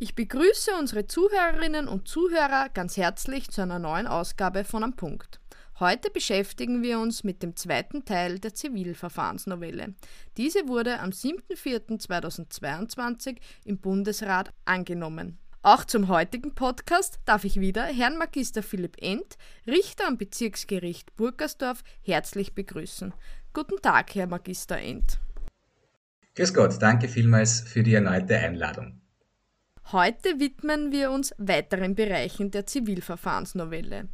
Ich begrüße unsere Zuhörerinnen und Zuhörer ganz herzlich zu einer neuen Ausgabe von Am Punkt. Heute beschäftigen wir uns mit dem zweiten Teil der Zivilverfahrensnovelle. Diese wurde am 7.4.2022 im Bundesrat angenommen. Auch zum heutigen Podcast darf ich wieder Herrn Magister Philipp End, Richter am Bezirksgericht Burgersdorf, herzlich begrüßen. Guten Tag, Herr Magister End. Grüß Gott, danke vielmals für die erneute Einladung. Heute widmen wir uns weiteren Bereichen der Zivilverfahrensnovelle.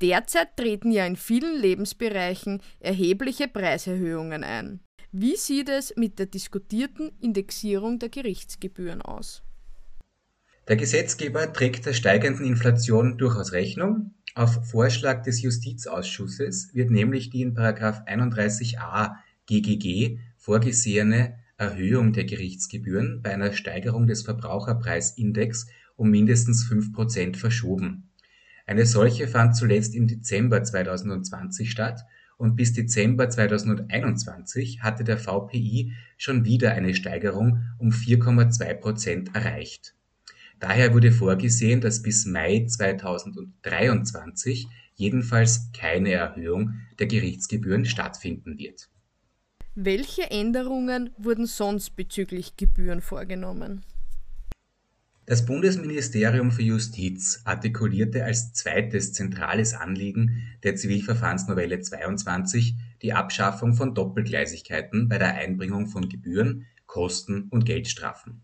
Derzeit treten ja in vielen Lebensbereichen erhebliche Preiserhöhungen ein. Wie sieht es mit der diskutierten Indexierung der Gerichtsgebühren aus? Der Gesetzgeber trägt der steigenden Inflation durchaus Rechnung. Auf Vorschlag des Justizausschusses wird nämlich die in 31a GGG vorgesehene Erhöhung der Gerichtsgebühren bei einer Steigerung des Verbraucherpreisindex um mindestens 5 Prozent verschoben. Eine solche fand zuletzt im Dezember 2020 statt und bis Dezember 2021 hatte der VPI schon wieder eine Steigerung um 4,2 Prozent erreicht. Daher wurde vorgesehen, dass bis Mai 2023 jedenfalls keine Erhöhung der Gerichtsgebühren stattfinden wird. Welche Änderungen wurden sonst bezüglich Gebühren vorgenommen? Das Bundesministerium für Justiz artikulierte als zweites zentrales Anliegen der Zivilverfahrensnovelle 22 die Abschaffung von Doppelgleisigkeiten bei der Einbringung von Gebühren, Kosten und Geldstrafen.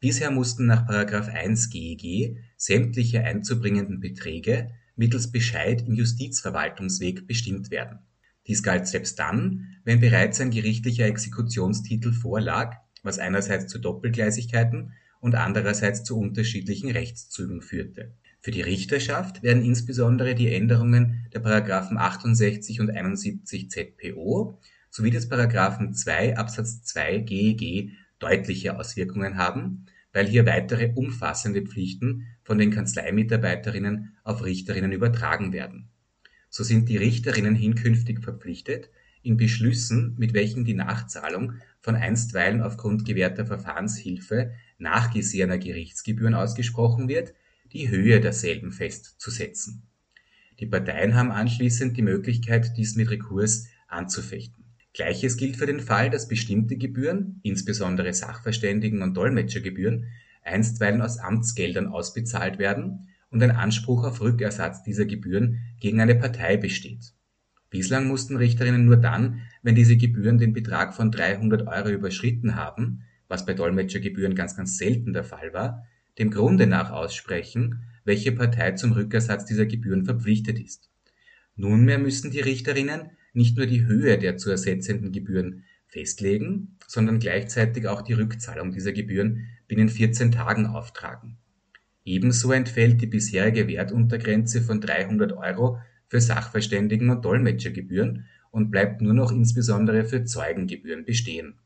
Bisher mussten nach 1 GEG sämtliche einzubringenden Beträge mittels Bescheid im Justizverwaltungsweg bestimmt werden. Dies galt selbst dann, wenn bereits ein gerichtlicher Exekutionstitel vorlag, was einerseits zu Doppelgleisigkeiten und andererseits zu unterschiedlichen Rechtszügen führte. Für die Richterschaft werden insbesondere die Änderungen der § 68 und 71 ZPO sowie des § 2 Absatz 2 GEG deutliche Auswirkungen haben, weil hier weitere umfassende Pflichten von den Kanzleimitarbeiterinnen auf Richterinnen übertragen werden. So sind die Richterinnen hinkünftig verpflichtet, in Beschlüssen, mit welchen die Nachzahlung von einstweilen aufgrund gewährter Verfahrenshilfe nachgesehener Gerichtsgebühren ausgesprochen wird, die Höhe derselben festzusetzen. Die Parteien haben anschließend die Möglichkeit, dies mit Rekurs anzufechten. Gleiches gilt für den Fall, dass bestimmte Gebühren, insbesondere Sachverständigen- und Dolmetschergebühren, einstweilen aus Amtsgeldern ausbezahlt werden und ein Anspruch auf Rückersatz dieser Gebühren gegen eine Partei besteht. Bislang mussten Richterinnen nur dann, wenn diese Gebühren den Betrag von 300 Euro überschritten haben, was bei Dolmetschergebühren ganz, ganz selten der Fall war, dem Grunde nach aussprechen, welche Partei zum Rückersatz dieser Gebühren verpflichtet ist. Nunmehr müssen die Richterinnen nicht nur die Höhe der zu ersetzenden Gebühren festlegen, sondern gleichzeitig auch die Rückzahlung dieser Gebühren binnen 14 Tagen auftragen. Ebenso entfällt die bisherige Wertuntergrenze von 300 Euro für Sachverständigen- und Dolmetschergebühren und bleibt nur noch insbesondere für Zeugengebühren bestehen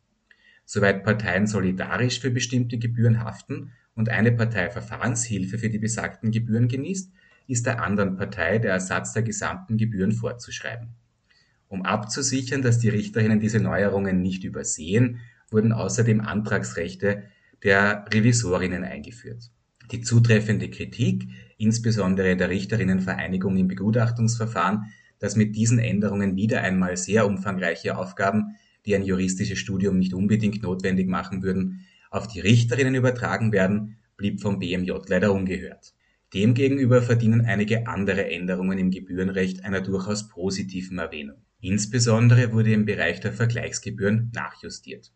Soweit Parteien solidarisch für bestimmte Gebühren haften und eine Partei Verfahrenshilfe für die besagten Gebühren genießt, ist der anderen Partei der Ersatz der gesamten Gebühren vorzuschreiben. Um abzusichern, dass die Richterinnen diese Neuerungen nicht übersehen, wurden außerdem Antragsrechte der Revisorinnen eingeführt. Die zutreffende Kritik, insbesondere der Richterinnenvereinigung im Begutachtungsverfahren, dass mit diesen Änderungen wieder einmal sehr umfangreiche Aufgaben die ein juristisches Studium nicht unbedingt notwendig machen würden, auf die Richterinnen übertragen werden, blieb vom BMJ leider ungehört. Demgegenüber verdienen einige andere Änderungen im Gebührenrecht einer durchaus positiven Erwähnung. Insbesondere wurde im Bereich der Vergleichsgebühren nachjustiert.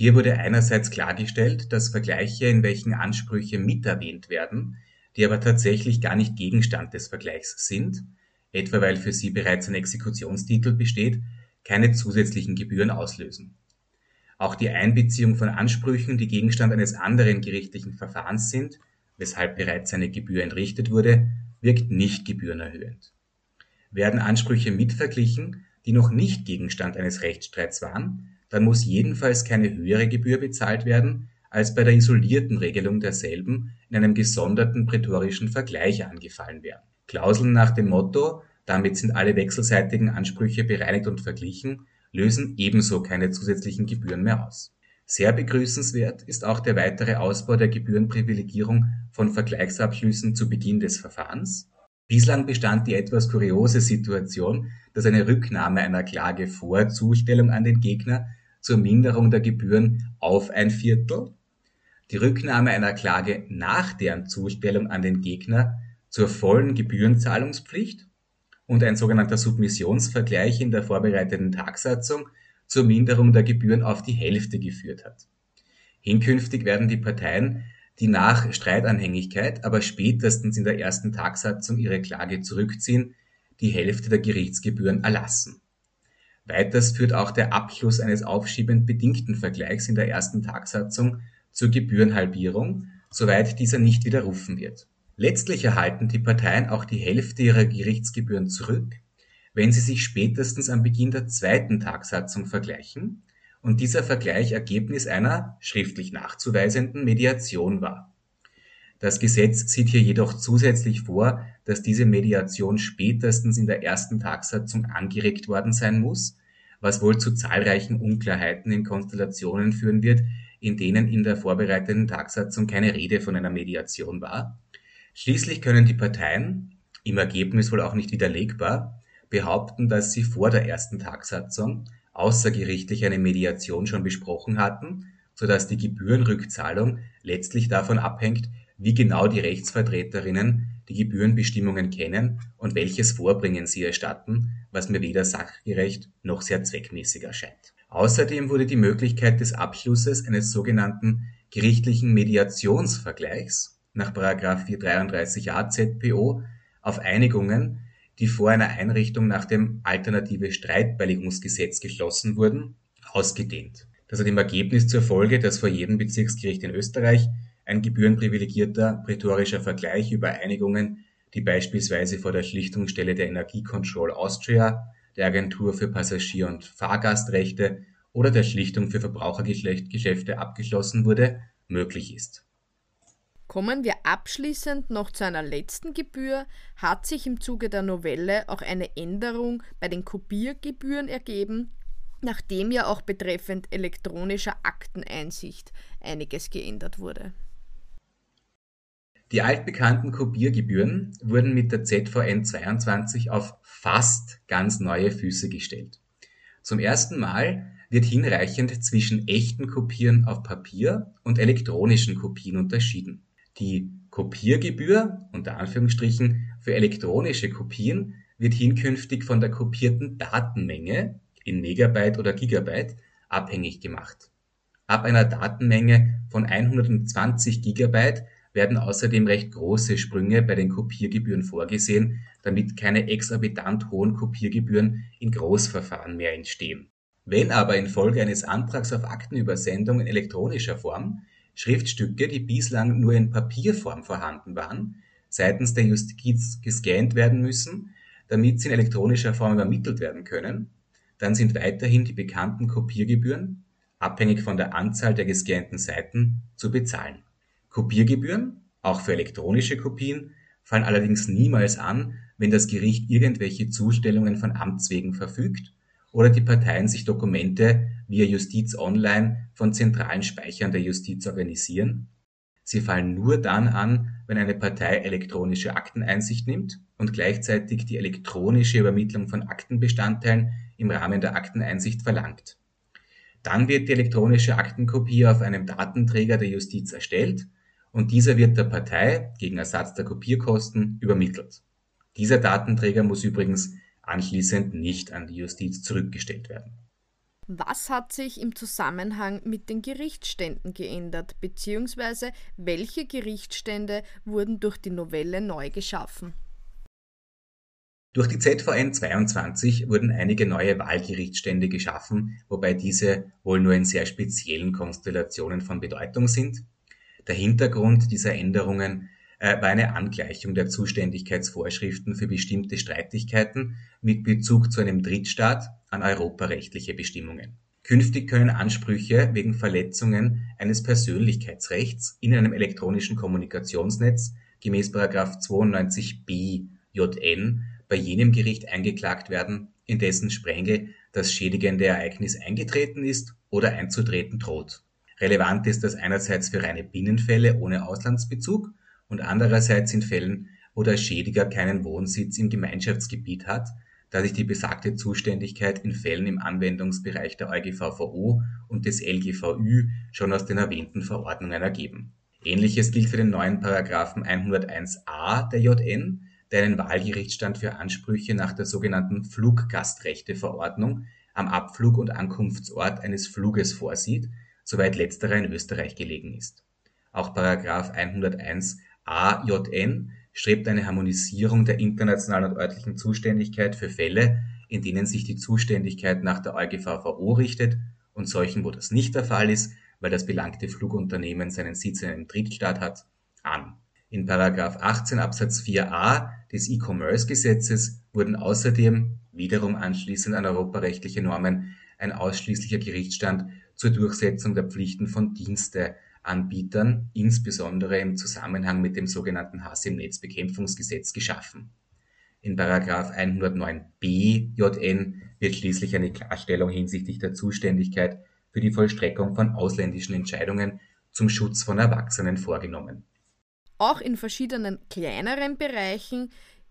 Hier wurde einerseits klargestellt, dass Vergleiche, in welchen Ansprüche mit erwähnt werden, die aber tatsächlich gar nicht Gegenstand des Vergleichs sind, etwa weil für sie bereits ein Exekutionstitel besteht, keine zusätzlichen Gebühren auslösen. Auch die Einbeziehung von Ansprüchen, die Gegenstand eines anderen gerichtlichen Verfahrens sind, weshalb bereits eine Gebühr entrichtet wurde, wirkt nicht gebührenerhöhend. Werden Ansprüche mitverglichen, die noch nicht Gegenstand eines Rechtsstreits waren, dann muss jedenfalls keine höhere Gebühr bezahlt werden, als bei der isolierten Regelung derselben in einem gesonderten prätorischen Vergleich angefallen wären. Klauseln nach dem Motto damit sind alle wechselseitigen Ansprüche bereinigt und verglichen, lösen ebenso keine zusätzlichen Gebühren mehr aus. Sehr begrüßenswert ist auch der weitere Ausbau der Gebührenprivilegierung von Vergleichsabschlüssen zu Beginn des Verfahrens. Bislang bestand die etwas kuriose Situation, dass eine Rücknahme einer Klage vor Zustellung an den Gegner zur Minderung der Gebühren auf ein Viertel, die Rücknahme einer Klage nach deren Zustellung an den Gegner zur vollen Gebührenzahlungspflicht und ein sogenannter Submissionsvergleich in der vorbereiteten Tagsatzung zur Minderung der Gebühren auf die Hälfte geführt hat. Hinkünftig werden die Parteien, die nach Streitanhängigkeit, aber spätestens in der ersten Tagsatzung ihre Klage zurückziehen, die Hälfte der Gerichtsgebühren erlassen. Weiters führt auch der Abschluss eines aufschiebend bedingten Vergleichs in der ersten Tagsatzung zur Gebührenhalbierung, soweit dieser nicht widerrufen wird. Letztlich erhalten die Parteien auch die Hälfte ihrer Gerichtsgebühren zurück, wenn sie sich spätestens am Beginn der zweiten Tagsatzung vergleichen und dieser Vergleich Ergebnis einer schriftlich nachzuweisenden Mediation war. Das Gesetz sieht hier jedoch zusätzlich vor, dass diese Mediation spätestens in der ersten Tagsatzung angeregt worden sein muss, was wohl zu zahlreichen Unklarheiten in Konstellationen führen wird, in denen in der vorbereiteten Tagsatzung keine Rede von einer Mediation war. Schließlich können die Parteien, im Ergebnis wohl auch nicht widerlegbar, behaupten, dass sie vor der ersten Tagsatzung außergerichtlich eine Mediation schon besprochen hatten, sodass die Gebührenrückzahlung letztlich davon abhängt, wie genau die Rechtsvertreterinnen die Gebührenbestimmungen kennen und welches Vorbringen sie erstatten, was mir weder sachgerecht noch sehr zweckmäßig erscheint. Außerdem wurde die Möglichkeit des Abschlusses eines sogenannten gerichtlichen Mediationsvergleichs nach 433a ZPO auf Einigungen die vor einer Einrichtung nach dem Alternative Streitbeilegungsgesetz geschlossen wurden, ausgedehnt. Das hat im Ergebnis zur Folge, dass vor jedem Bezirksgericht in Österreich ein gebührenprivilegierter prätorischer Vergleich über Einigungen, die beispielsweise vor der Schlichtungsstelle der Energie Austria, der Agentur für Passagier- und Fahrgastrechte oder der Schlichtung für Verbrauchergeschäfte abgeschlossen wurde, möglich ist. Kommen wir abschließend noch zu einer letzten Gebühr, hat sich im Zuge der Novelle auch eine Änderung bei den Kopiergebühren ergeben, nachdem ja auch betreffend elektronischer Akteneinsicht einiges geändert wurde. Die altbekannten Kopiergebühren wurden mit der ZVN 22 auf fast ganz neue Füße gestellt. Zum ersten Mal wird hinreichend zwischen echten Kopieren auf Papier und elektronischen Kopien unterschieden. Die Kopiergebühr unter Anführungsstrichen für elektronische Kopien wird hinkünftig von der kopierten Datenmenge in Megabyte oder Gigabyte abhängig gemacht. Ab einer Datenmenge von 120 Gigabyte werden außerdem recht große Sprünge bei den Kopiergebühren vorgesehen, damit keine exorbitant hohen Kopiergebühren in Großverfahren mehr entstehen. Wenn aber infolge eines Antrags auf Aktenübersendung in elektronischer Form Schriftstücke, die bislang nur in Papierform vorhanden waren, seitens der Justiz gescannt werden müssen, damit sie in elektronischer Form übermittelt werden können, dann sind weiterhin die bekannten Kopiergebühren, abhängig von der Anzahl der gescannten Seiten, zu bezahlen. Kopiergebühren, auch für elektronische Kopien, fallen allerdings niemals an, wenn das Gericht irgendwelche Zustellungen von Amts wegen verfügt oder die Parteien sich Dokumente via Justiz Online von zentralen Speichern der Justiz organisieren. Sie fallen nur dann an, wenn eine Partei elektronische Akteneinsicht nimmt und gleichzeitig die elektronische Übermittlung von Aktenbestandteilen im Rahmen der Akteneinsicht verlangt. Dann wird die elektronische Aktenkopie auf einem Datenträger der Justiz erstellt und dieser wird der Partei gegen Ersatz der Kopierkosten übermittelt. Dieser Datenträger muss übrigens anschließend nicht an die Justiz zurückgestellt werden. Was hat sich im Zusammenhang mit den Gerichtsständen geändert, beziehungsweise welche Gerichtsstände wurden durch die Novelle neu geschaffen? Durch die ZVN 22 wurden einige neue Wahlgerichtsstände geschaffen, wobei diese wohl nur in sehr speziellen Konstellationen von Bedeutung sind. Der Hintergrund dieser Änderungen äh, war eine Angleichung der Zuständigkeitsvorschriften für bestimmte Streitigkeiten mit Bezug zu einem Drittstaat an europarechtliche Bestimmungen. Künftig können Ansprüche wegen Verletzungen eines Persönlichkeitsrechts in einem elektronischen Kommunikationsnetz gemäß 92b JN bei jenem Gericht eingeklagt werden, in dessen Sprengel das schädigende Ereignis eingetreten ist oder einzutreten droht. Relevant ist das einerseits für reine Binnenfälle ohne Auslandsbezug und andererseits in Fällen, wo der Schädiger keinen Wohnsitz im Gemeinschaftsgebiet hat, da sich die besagte Zuständigkeit in Fällen im Anwendungsbereich der EuGVVO und des LGVÜ schon aus den erwähnten Verordnungen ergeben. Ähnliches gilt für den neuen Paragraphen 101a der JN, der einen Wahlgerichtsstand für Ansprüche nach der sogenannten Fluggastrechteverordnung am Abflug- und Ankunftsort eines Fluges vorsieht, soweit letzterer in Österreich gelegen ist. Auch Paragraph 101a JN strebt eine Harmonisierung der internationalen und örtlichen Zuständigkeit für Fälle, in denen sich die Zuständigkeit nach der EuGVVO richtet und solchen, wo das nicht der Fall ist, weil das belangte Flugunternehmen seinen Sitz in einem Drittstaat hat, an. In Paragraph 18 Absatz 4a des E-Commerce-Gesetzes wurden außerdem, wiederum anschließend an europarechtliche Normen, ein ausschließlicher Gerichtsstand zur Durchsetzung der Pflichten von Dienste Anbietern, insbesondere im Zusammenhang mit dem sogenannten Hass im Netz Bekämpfungsgesetz geschaffen. In § 109b JN wird schließlich eine Klarstellung hinsichtlich der Zuständigkeit für die Vollstreckung von ausländischen Entscheidungen zum Schutz von Erwachsenen vorgenommen. Auch in verschiedenen kleineren Bereichen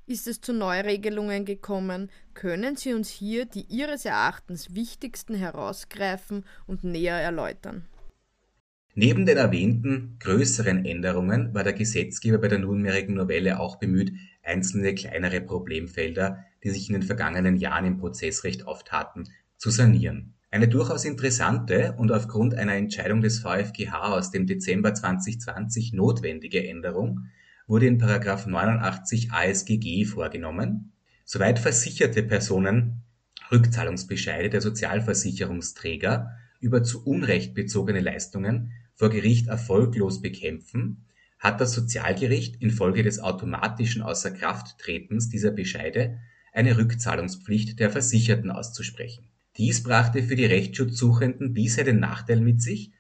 ist es zu Neuregelungen gekommen. Können Sie uns hier die Ihres Erachtens wichtigsten herausgreifen und näher erläutern? Neben den erwähnten größeren Änderungen war der Gesetzgeber bei der nunmehrigen Novelle auch bemüht, einzelne kleinere Problemfelder, die sich in den vergangenen Jahren im Prozessrecht auftaten, zu sanieren. Eine durchaus interessante und aufgrund einer Entscheidung des VfGH aus dem Dezember 2020 notwendige Änderung wurde in § 89 ASGG vorgenommen. Soweit versicherte Personen Rückzahlungsbescheide der Sozialversicherungsträger über zu Unrecht bezogene Leistungen vor Gericht erfolglos bekämpfen, hat das Sozialgericht infolge des automatischen Außerkrafttretens dieser Bescheide eine Rückzahlungspflicht der Versicherten auszusprechen. Dies brachte für die Rechtsschutzsuchenden bisher den Nachteil mit sich,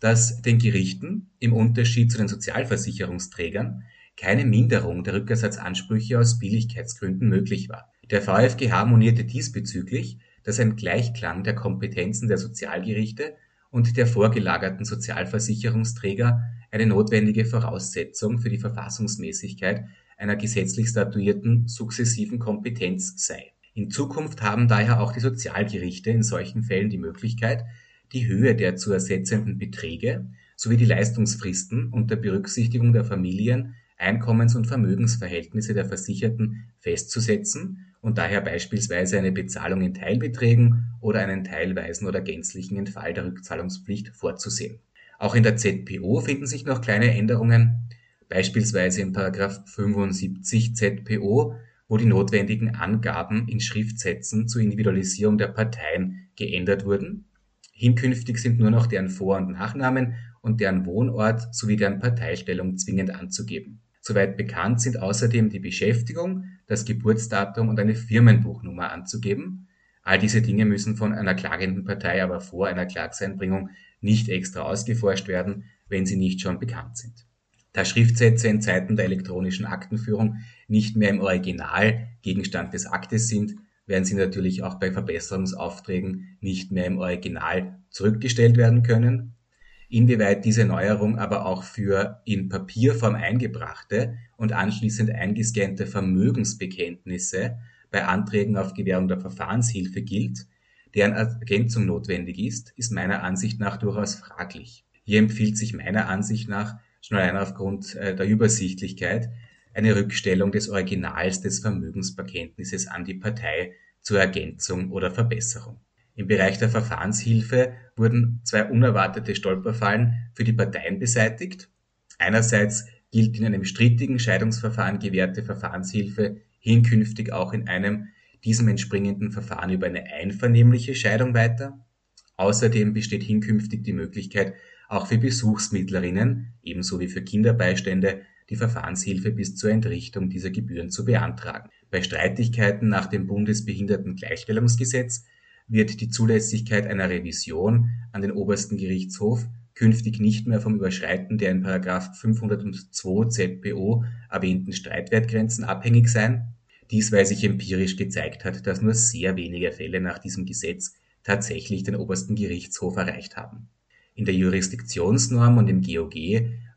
dass den Gerichten im Unterschied zu den Sozialversicherungsträgern keine Minderung der Rückersatzansprüche aus Billigkeitsgründen möglich war. Der VfGH monierte diesbezüglich, dass ein Gleichklang der Kompetenzen der Sozialgerichte und der vorgelagerten Sozialversicherungsträger eine notwendige Voraussetzung für die Verfassungsmäßigkeit einer gesetzlich statuierten sukzessiven Kompetenz sei. In Zukunft haben daher auch die Sozialgerichte in solchen Fällen die Möglichkeit, die Höhe der zu ersetzenden Beträge sowie die Leistungsfristen unter Berücksichtigung der Familien Einkommens und Vermögensverhältnisse der Versicherten festzusetzen und daher beispielsweise eine Bezahlung in Teilbeträgen oder einen teilweisen oder gänzlichen Entfall der Rückzahlungspflicht vorzusehen. Auch in der ZPO finden sich noch kleine Änderungen, beispielsweise in § 75 ZPO, wo die notwendigen Angaben in Schriftsätzen zur Individualisierung der Parteien geändert wurden. Hinkünftig sind nur noch deren Vor- und Nachnamen und deren Wohnort sowie deren Parteistellung zwingend anzugeben. Soweit bekannt sind außerdem die Beschäftigung, das Geburtsdatum und eine Firmenbuchnummer anzugeben. All diese Dinge müssen von einer klagenden Partei aber vor einer Klagseinbringung nicht extra ausgeforscht werden, wenn sie nicht schon bekannt sind. Da Schriftsätze in Zeiten der elektronischen Aktenführung nicht mehr im Original Gegenstand des Aktes sind, werden sie natürlich auch bei Verbesserungsaufträgen nicht mehr im Original zurückgestellt werden können Inwieweit diese Neuerung aber auch für in Papierform eingebrachte und anschließend eingescannte Vermögensbekenntnisse bei Anträgen auf Gewährung der Verfahrenshilfe gilt, deren Ergänzung notwendig ist, ist meiner Ansicht nach durchaus fraglich. Hier empfiehlt sich meiner Ansicht nach, schon allein aufgrund äh, der Übersichtlichkeit, eine Rückstellung des Originals des Vermögensbekenntnisses an die Partei zur Ergänzung oder Verbesserung. Im Bereich der Verfahrenshilfe wurden zwei unerwartete Stolperfallen für die Parteien beseitigt. Einerseits gilt in einem strittigen Scheidungsverfahren gewährte Verfahrenshilfe hinkünftig auch in einem diesem entspringenden Verfahren über eine einvernehmliche Scheidung weiter. Außerdem besteht hinkünftig die Möglichkeit, auch für Besuchsmittlerinnen, ebenso wie für Kinderbeistände, die Verfahrenshilfe bis zur Entrichtung dieser Gebühren zu beantragen. Bei Streitigkeiten nach dem Bundesbehindertengleichstellungsgesetz wird die Zulässigkeit einer Revision an den Obersten Gerichtshof künftig nicht mehr vom Überschreiten der in § 502 ZPO erwähnten Streitwertgrenzen abhängig sein. Dies, weil sich empirisch gezeigt hat, dass nur sehr wenige Fälle nach diesem Gesetz tatsächlich den Obersten Gerichtshof erreicht haben. In der Jurisdiktionsnorm und im GOG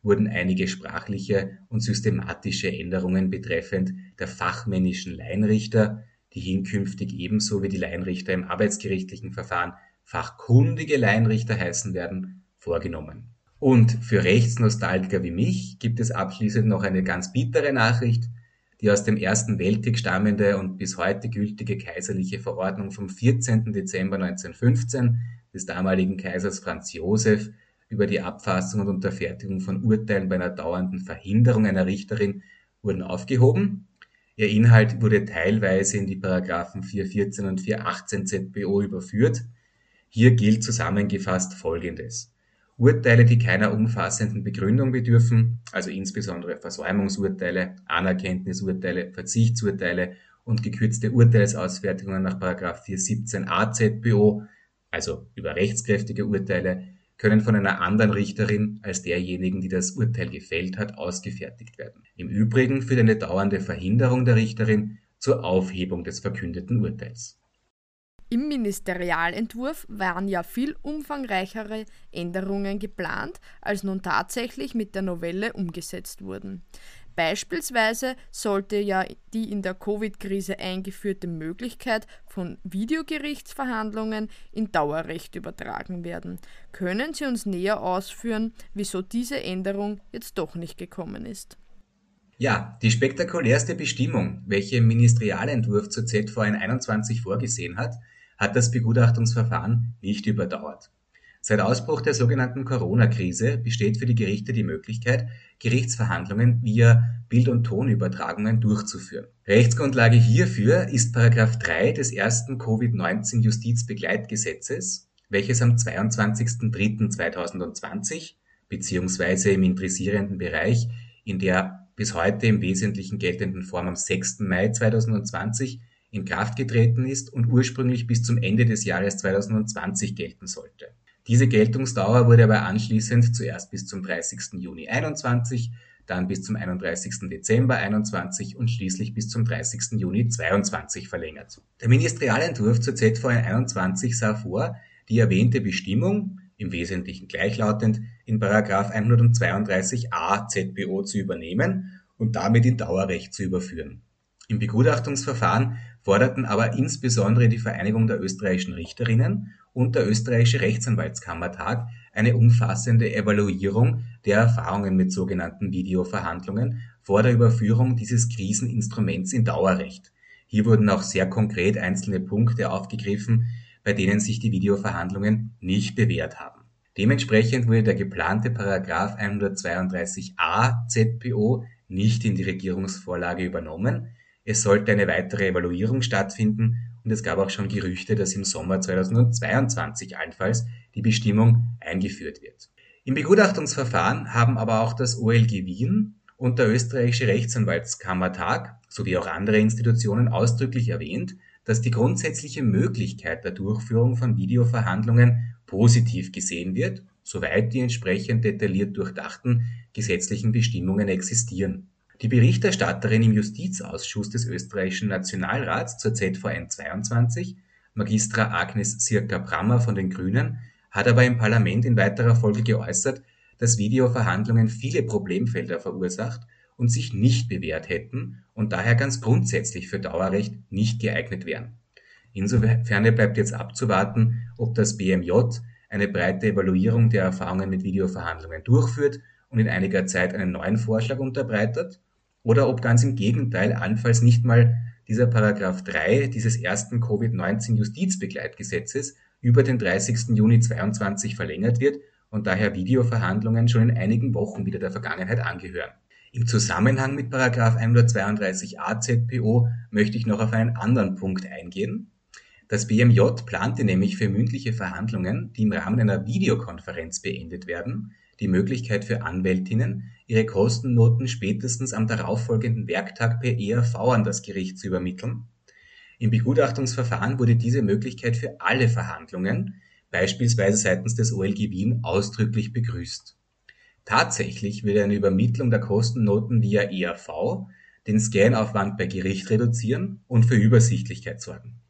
wurden einige sprachliche und systematische Änderungen betreffend der fachmännischen Laienrichter, die hinkünftig ebenso wie die Laienrichter im arbeitsgerichtlichen Verfahren fachkundige Laienrichter heißen werden, vorgenommen. Und für Rechtsnostalgiker wie mich gibt es abschließend noch eine ganz bittere Nachricht. Die aus dem Ersten Weltkrieg stammende und bis heute gültige kaiserliche Verordnung vom 14. Dezember 1915 des damaligen Kaisers Franz Josef über die Abfassung und Unterfertigung von Urteilen bei einer dauernden Verhinderung einer Richterin wurden aufgehoben. Ihr Inhalt wurde teilweise in die Paragraphen 414 und 418 ZBO überführt. Hier gilt zusammengefasst Folgendes. Urteile, die keiner umfassenden Begründung bedürfen, also insbesondere Versäumungsurteile, Anerkenntnisurteile, Verzichtsurteile und gekürzte Urteilsausfertigungen nach 417a ZBO, also über rechtskräftige Urteile, können von einer anderen Richterin als derjenigen, die das Urteil gefällt hat, ausgefertigt werden. Im Übrigen führt eine dauernde Verhinderung der Richterin zur Aufhebung des verkündeten Urteils. Im Ministerialentwurf waren ja viel umfangreichere Änderungen geplant, als nun tatsächlich mit der Novelle umgesetzt wurden. Beispielsweise sollte ja die in der Covid-Krise eingeführte Möglichkeit von Videogerichtsverhandlungen in Dauerrecht übertragen werden. Können Sie uns näher ausführen, wieso diese Änderung jetzt doch nicht gekommen ist? Ja, die spektakulärste Bestimmung, welche im Ministerialentwurf zur ZVN 21 vorgesehen hat, hat das Begutachtungsverfahren nicht überdauert. Seit Ausbruch der sogenannten Corona-Krise besteht für die Gerichte die Möglichkeit, Gerichtsverhandlungen via Bild- und Tonübertragungen durchzuführen. Rechtsgrundlage hierfür ist § 3 des ersten Covid-19 Justizbegleitgesetzes, welches am 22.03.2020 beziehungsweise im interessierenden Bereich in der bis heute im Wesentlichen geltenden Form am 6. Mai 2020 in Kraft getreten ist und ursprünglich bis zum Ende des Jahres 2020 gelten sollte diese Geltungsdauer wurde aber anschließend zuerst bis zum 30. Juni 21, dann bis zum 31. Dezember 21 und schließlich bis zum 30. Juni 22 verlängert. Der Ministerialentwurf zur ZVN 21 sah vor, die erwähnte Bestimmung, im Wesentlichen gleichlautend, in 132a ZBO zu übernehmen und damit in Dauerrecht zu überführen. Im Begutachtungsverfahren forderten aber insbesondere die Vereinigung der österreichischen Richterinnen und der österreichische Rechtsanwaltskammertag eine umfassende Evaluierung der Erfahrungen mit sogenannten Videoverhandlungen vor der Überführung dieses Kriseninstruments in Dauerrecht. Hier wurden auch sehr konkret einzelne Punkte aufgegriffen, bei denen sich die Videoverhandlungen nicht bewährt haben. Dementsprechend wurde der geplante Paragraph 132a ZPO nicht in die Regierungsvorlage übernommen. Es sollte eine weitere Evaluierung stattfinden und es gab auch schon Gerüchte, dass im Sommer 2022 allenfalls die Bestimmung eingeführt wird. Im Begutachtungsverfahren haben aber auch das OLG Wien und der österreichische Rechtsanwaltskammertag sowie auch andere Institutionen ausdrücklich erwähnt, dass die grundsätzliche Möglichkeit der Durchführung von Videoverhandlungen positiv gesehen wird, soweit die entsprechend detailliert durchdachten gesetzlichen Bestimmungen existieren. Die Berichterstatterin im Justizausschuss des österreichischen Nationalrats zur ZVN 22, Magistra Agnes Sirka-Brammer von den Grünen, hat aber im Parlament in weiterer Folge geäußert, dass Videoverhandlungen viele Problemfelder verursacht und sich nicht bewährt hätten und daher ganz grundsätzlich für Dauerrecht nicht geeignet wären. Insofern bleibt jetzt abzuwarten, ob das BMJ eine breite Evaluierung der Erfahrungen mit Videoverhandlungen durchführt und in einiger Zeit einen neuen Vorschlag unterbreitet oder ob ganz im Gegenteil allenfalls nicht mal dieser Paragraph 3 dieses ersten Covid-19 Justizbegleitgesetzes über den 30. Juni 22 verlängert wird und daher Videoverhandlungen schon in einigen Wochen wieder der Vergangenheit angehören. Im Zusammenhang mit Paragraph 132a ZPO möchte ich noch auf einen anderen Punkt eingehen. Das BMJ plante nämlich für mündliche Verhandlungen, die im Rahmen einer Videokonferenz beendet werden, die Möglichkeit für Anwältinnen, ihre Kostennoten spätestens am darauffolgenden Werktag per ERV an das Gericht zu übermitteln. Im Begutachtungsverfahren wurde diese Möglichkeit für alle Verhandlungen, beispielsweise seitens des OLG Wien, ausdrücklich begrüßt. Tatsächlich würde eine Übermittlung der Kostennoten via ERV den Scanaufwand bei Gericht reduzieren und für Übersichtlichkeit sorgen.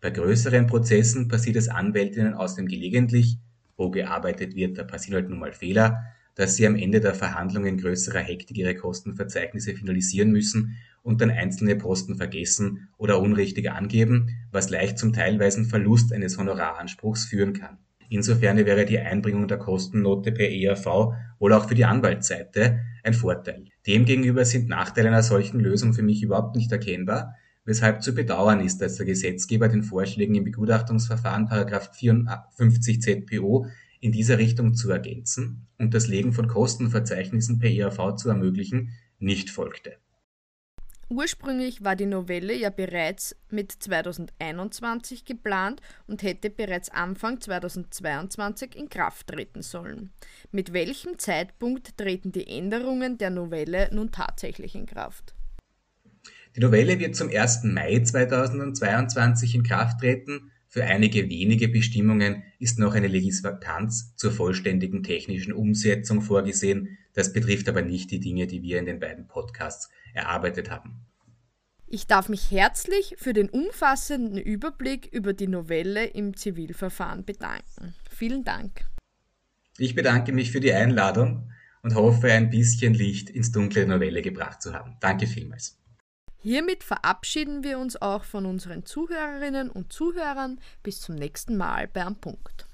Bei größeren Prozessen passiert es Anwältinnen außerdem gelegentlich wo gearbeitet wird, da passieren halt nun mal Fehler, dass sie am Ende der Verhandlungen größerer Hektik ihre Kostenverzeichnisse finalisieren müssen und dann einzelne Posten vergessen oder unrichtig angeben, was leicht zum teilweisen Verlust eines Honoraranspruchs führen kann. Insofern wäre die Einbringung der Kostennote per ERV wohl auch für die Anwaltsseite ein Vorteil. Demgegenüber sind Nachteile einer solchen Lösung für mich überhaupt nicht erkennbar, weshalb zu bedauern ist, dass der Gesetzgeber den Vorschlägen im Begutachtungsverfahren 54 ZPO in dieser Richtung zu ergänzen und das Legen von Kostenverzeichnissen per ERV zu ermöglichen, nicht folgte. Ursprünglich war die Novelle ja bereits mit 2021 geplant und hätte bereits Anfang 2022 in Kraft treten sollen. Mit welchem Zeitpunkt treten die Änderungen der Novelle nun tatsächlich in Kraft? Die Novelle wird zum 1. Mai 2022 in Kraft treten. Für einige wenige Bestimmungen ist noch eine Legisvakanz zur vollständigen technischen Umsetzung vorgesehen. Das betrifft aber nicht die Dinge, die wir in den beiden Podcasts erarbeitet haben. Ich darf mich herzlich für den umfassenden Überblick über die Novelle im Zivilverfahren bedanken. Vielen Dank. Ich bedanke mich für die Einladung und hoffe, ein bisschen Licht ins dunkle Novelle gebracht zu haben. Danke vielmals. Hiermit verabschieden wir uns auch von unseren Zuhörerinnen und Zuhörern. Bis zum nächsten Mal bei Am Punkt.